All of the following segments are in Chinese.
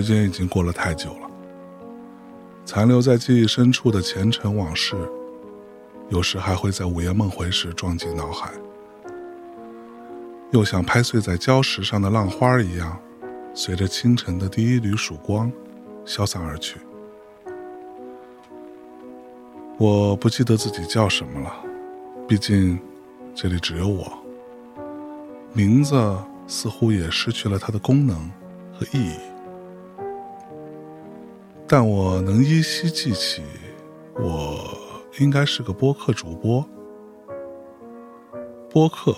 时间已经过了太久了，残留在记忆深处的前尘往事，有时还会在午夜梦回时撞进脑海，又像拍碎在礁石上的浪花一样，随着清晨的第一缕曙光，消散而去。我不记得自己叫什么了，毕竟这里只有我，名字似乎也失去了它的功能和意义。但我能依稀记起，我应该是个播客主播。播客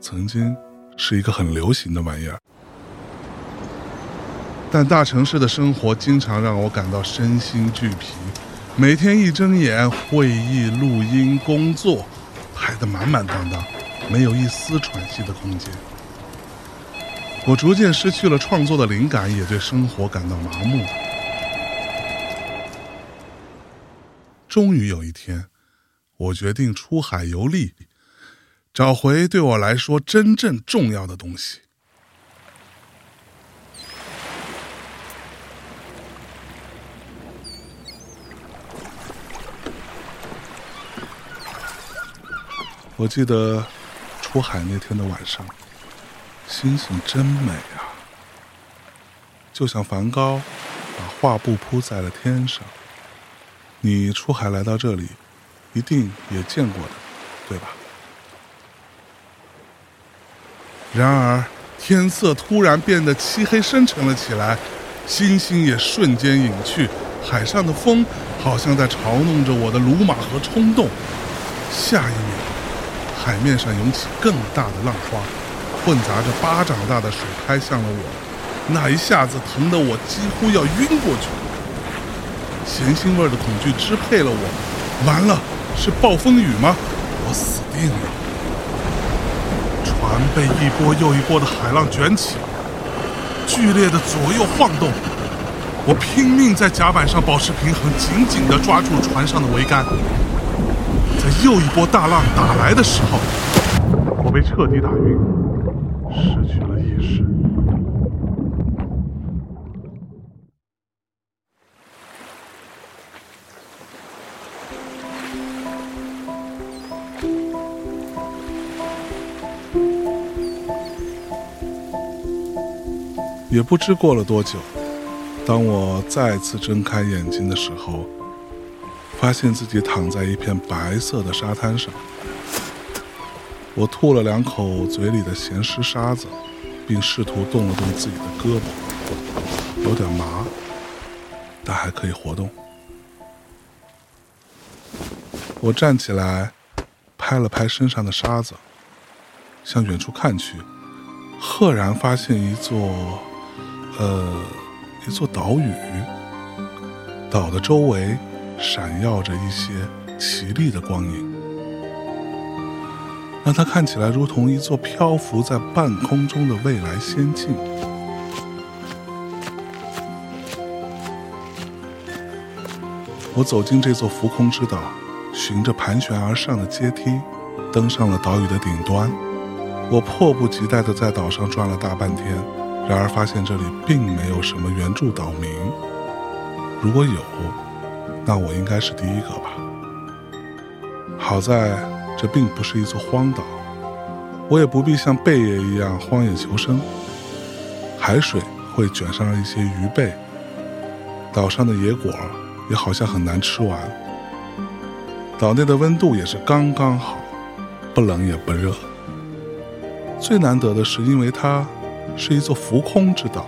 曾经是一个很流行的玩意儿，但大城市的生活经常让我感到身心俱疲。每天一睁眼，会议、录音、工作排得满满当当，没有一丝喘息的空间。我逐渐失去了创作的灵感，也对生活感到麻木。终于有一天，我决定出海游历，找回对我来说真正重要的东西。我记得出海那天的晚上，星星真美啊，就像梵高把画布铺在了天上。你出海来到这里，一定也见过的，对吧？然而，天色突然变得漆黑深沉了起来，星星也瞬间隐去，海上的风好像在嘲弄着我的鲁莽和冲动。下一秒，海面上涌起更大的浪花，混杂着巴掌大的水拍向了我，那一下子疼得我几乎要晕过去。咸腥味的恐惧支配了我，完了，是暴风雨吗？我死定了！船被一波又一波的海浪卷起，剧烈的左右晃动。我拼命在甲板上保持平衡，紧紧地抓住船上的桅杆。在又一波大浪打来的时候，我被彻底打晕，也不知过了多久，当我再次睁开眼睛的时候，发现自己躺在一片白色的沙滩上。我吐了两口嘴里的咸湿沙子，并试图动了动自己的胳膊，有点麻，但还可以活动。我站起来，拍了拍身上的沙子，向远处看去，赫然发现一座。呃，一座岛屿，岛的周围闪耀着一些奇丽的光影，让它看起来如同一座漂浮在半空中的未来仙境。我走进这座浮空之岛，循着盘旋而上的阶梯，登上了岛屿的顶端。我迫不及待地在岛上转了大半天。然而发现这里并没有什么原著岛民，如果有，那我应该是第一个吧。好在这并不是一座荒岛，我也不必像贝爷一样荒野求生。海水会卷上一些鱼贝，岛上的野果也好像很难吃完。岛内的温度也是刚刚好，不冷也不热。最难得的是，因为它。是一座浮空之岛，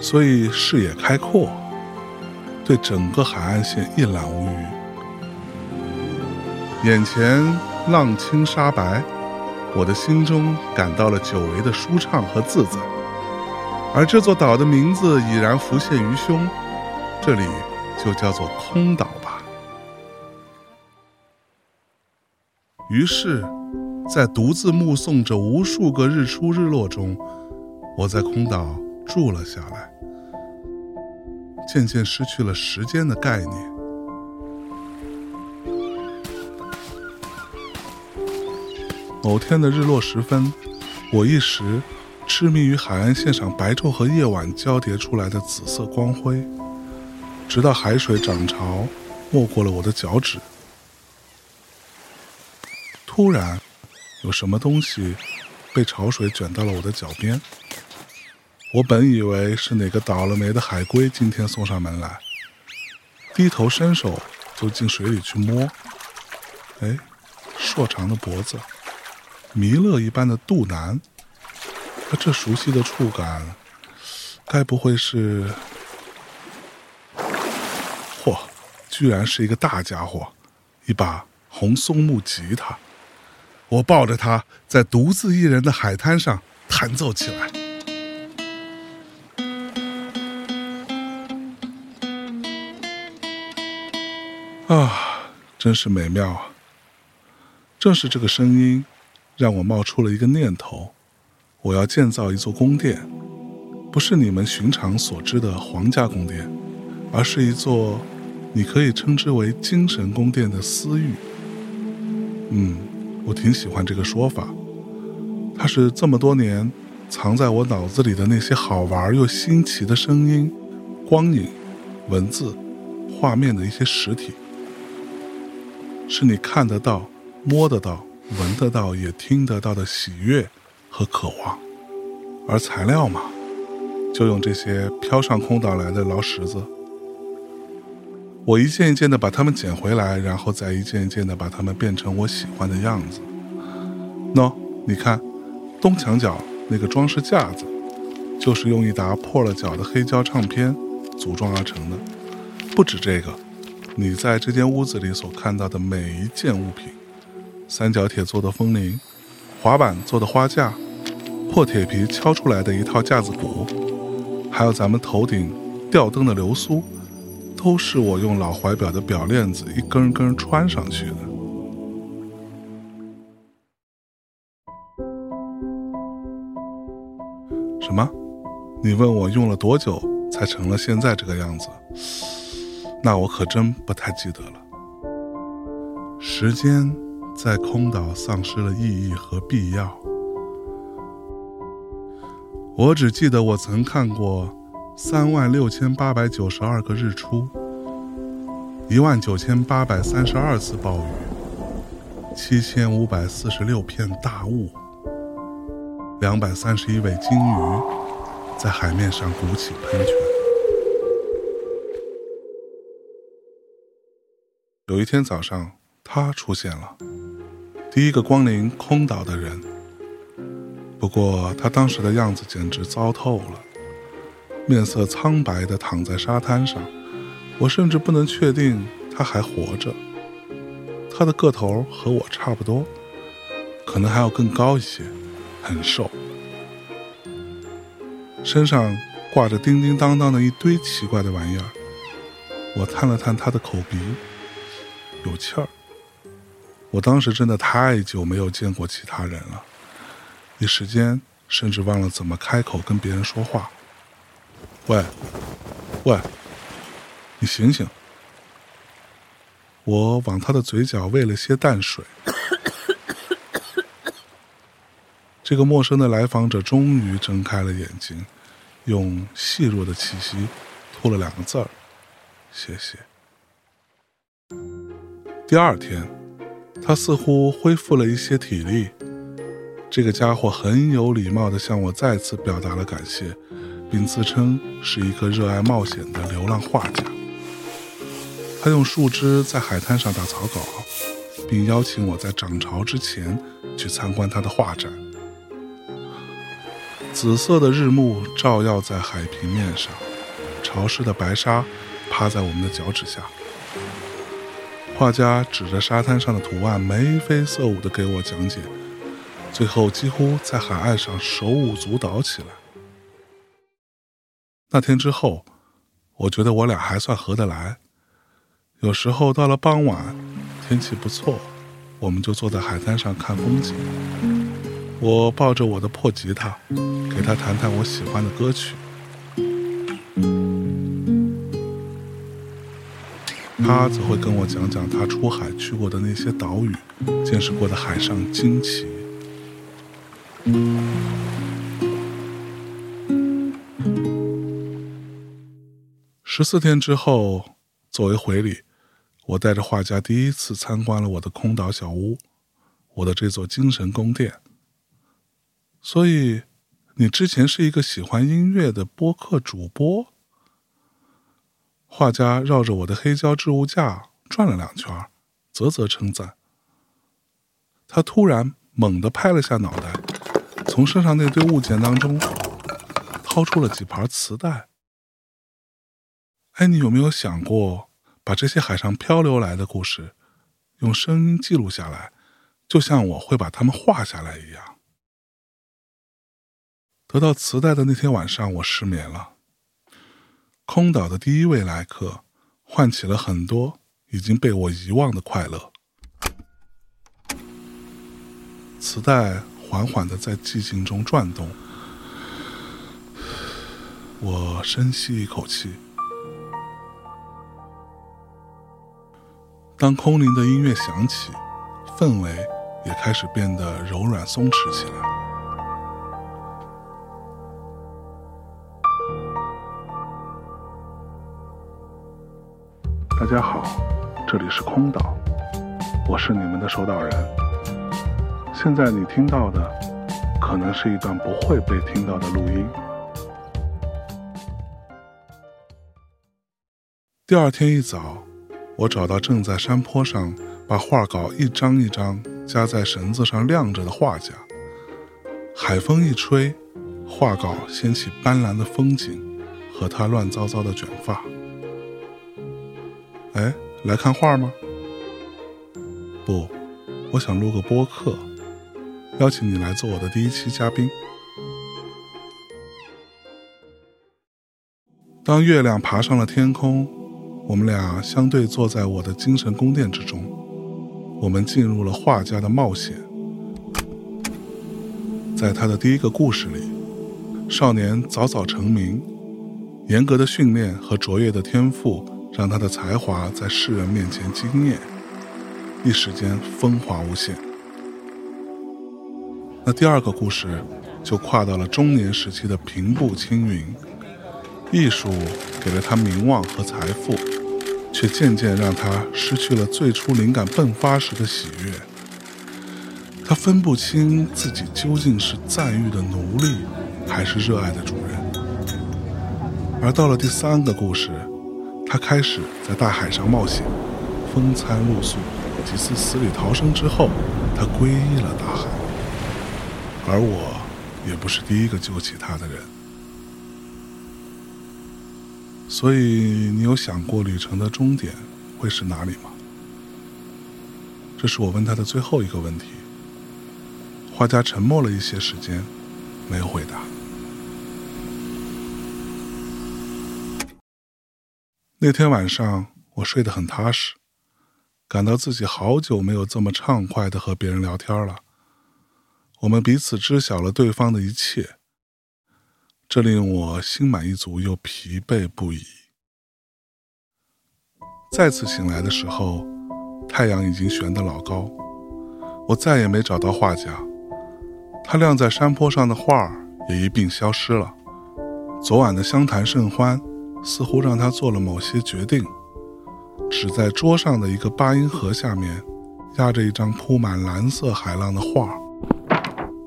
所以视野开阔，对整个海岸线一览无余。眼前浪清沙白，我的心中感到了久违的舒畅和自在。而这座岛的名字已然浮现于胸，这里就叫做空岛吧。于是，在独自目送着无数个日出日落中。我在空岛住了下来，渐渐失去了时间的概念。某天的日落时分，我一时痴迷于海岸线上白昼和夜晚交叠出来的紫色光辉，直到海水涨潮没过了我的脚趾。突然，有什么东西被潮水卷到了我的脚边。我本以为是哪个倒了霉的海龟今天送上门来，低头伸手就进水里去摸。哎，硕长的脖子，弥勒一般的肚腩，这熟悉的触感，该不会是……嚯，居然是一个大家伙，一把红松木吉他。我抱着它，在独自一人的海滩上弹奏起来。啊，真是美妙啊！正是这个声音，让我冒出了一个念头：我要建造一座宫殿，不是你们寻常所知的皇家宫殿，而是一座你可以称之为精神宫殿的私域。嗯，我挺喜欢这个说法，它是这么多年藏在我脑子里的那些好玩又新奇的声音、光影、文字、画面的一些实体。是你看得到、摸得到、闻得到、也听得到的喜悦和渴望，而材料嘛，就用这些飘上空岛来的老石子。我一件一件的把它们捡回来，然后再一件一件的把它们变成我喜欢的样子。喏，你看，东墙角那个装饰架子，就是用一沓破了角的黑胶唱片组装而成的。不止这个。你在这间屋子里所看到的每一件物品：三角铁做的风铃、滑板做的花架、破铁皮敲出来的一套架子鼓，还有咱们头顶吊灯的流苏，都是我用老怀表的表链子一根根穿上去的。什么？你问我用了多久才成了现在这个样子？那我可真不太记得了。时间在空岛丧失了意义和必要。我只记得我曾看过三万六千八百九十二个日出，一万九千八百三十二次暴雨，七千五百四十六片大雾，两百三十一尾鲸鱼在海面上鼓起喷泉。有一天早上，他出现了，第一个光临空岛的人。不过他当时的样子简直糟透了，面色苍白的躺在沙滩上，我甚至不能确定他还活着。他的个头和我差不多，可能还要更高一些，很瘦，身上挂着叮叮当当的一堆奇怪的玩意儿。我探了探他的口鼻。有气儿，我当时真的太久没有见过其他人了，一时间甚至忘了怎么开口跟别人说话。喂，喂，你醒醒！我往他的嘴角喂了些淡水。这个陌生的来访者终于睁开了眼睛，用细弱的气息吐了两个字儿：“谢谢。”第二天，他似乎恢复了一些体力。这个家伙很有礼貌地向我再次表达了感谢，并自称是一个热爱冒险的流浪画家。他用树枝在海滩上打草稿，并邀请我在涨潮之前去参观他的画展。紫色的日暮照耀在海平面上，潮湿的白沙趴在我们的脚趾下。画家指着沙滩上的图案，眉飞色舞地给我讲解，最后几乎在海岸上手舞足蹈起来。那天之后，我觉得我俩还算合得来。有时候到了傍晚，天气不错，我们就坐在海滩上看风景。我抱着我的破吉他，给他弹弹我喜欢的歌曲。他则会跟我讲讲他出海去过的那些岛屿见识过的海上惊奇。十四天之后作为回礼我带着画家第一次参观了我的空岛小屋我的这座精神宫殿。所以你之前是一个喜欢音乐的播客主播？画家绕着我的黑胶置物架转了两圈，啧啧称赞。他突然猛地拍了下脑袋，从身上那堆物件当中掏出了几盘磁带。哎，你有没有想过，把这些海上漂流来的故事，用声音记录下来，就像我会把它们画下来一样？得到磁带的那天晚上，我失眠了。空岛的第一位来客，唤起了很多已经被我遗忘的快乐。磁带缓缓的在寂静中转动，我深吸一口气。当空灵的音乐响起，氛围也开始变得柔软松弛起来。大家好，这里是空岛，我是你们的守岛人。现在你听到的，可能是一段不会被听到的录音。第二天一早。我找到正在山坡上把画稿一张一张夹在绳子上晾着的画家。海风一吹，画稿掀起斑斓的风景和他乱糟糟的卷发。哎，来看画吗？不，我想录个播客，邀请你来做我的第一期嘉宾。当月亮爬上了天空。我们俩相对坐在我的精神宫殿之中，我们进入了画家的冒险。在他的第一个故事里，少年早早成名，严格的训练和卓越的天赋让他的才华在世人面前惊艳，一时间风华无限。那第二个故事就跨到了中年时期的平步青云，艺术给了他名望和财富。却渐渐让他失去了最初灵感迸发时的喜悦。他分不清自己究竟是赞誉的奴隶，还是热爱的主人。而到了第三个故事，他开始在大海上冒险，风餐露宿，几次死里逃生之后，他皈依了大海。而我，也不是第一个救起他的人。所以，你有想过旅程的终点会是哪里吗？这是我问他的最后一个问题。画家沉默了一些时间，没有回答。那天晚上，我睡得很踏实，感到自己好久没有这么畅快的和别人聊天了。我们彼此知晓了对方的一切。这令我心满意足又疲惫不已。再次醒来的时候，太阳已经悬得老高。我再也没找到画家，他晾在山坡上的画也一并消失了。昨晚的相谈甚欢，似乎让他做了某些决定。只在桌上的一个八音盒下面，压着一张铺满蓝色海浪的画。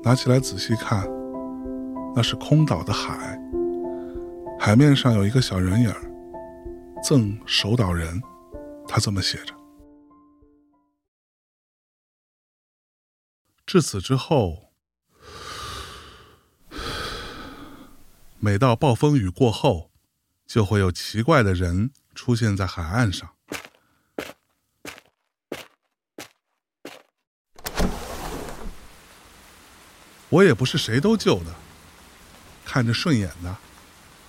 拿起来仔细看。那是空岛的海，海面上有一个小人影儿，赠守岛人，他这么写着。至此之后，每到暴风雨过后，就会有奇怪的人出现在海岸上。我也不是谁都救的。看着顺眼的，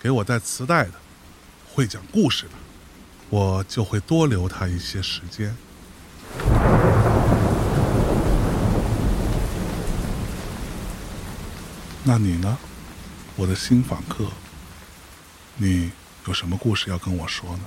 给我带磁带的，会讲故事的，我就会多留他一些时间。那你呢，我的新访客？你有什么故事要跟我说呢？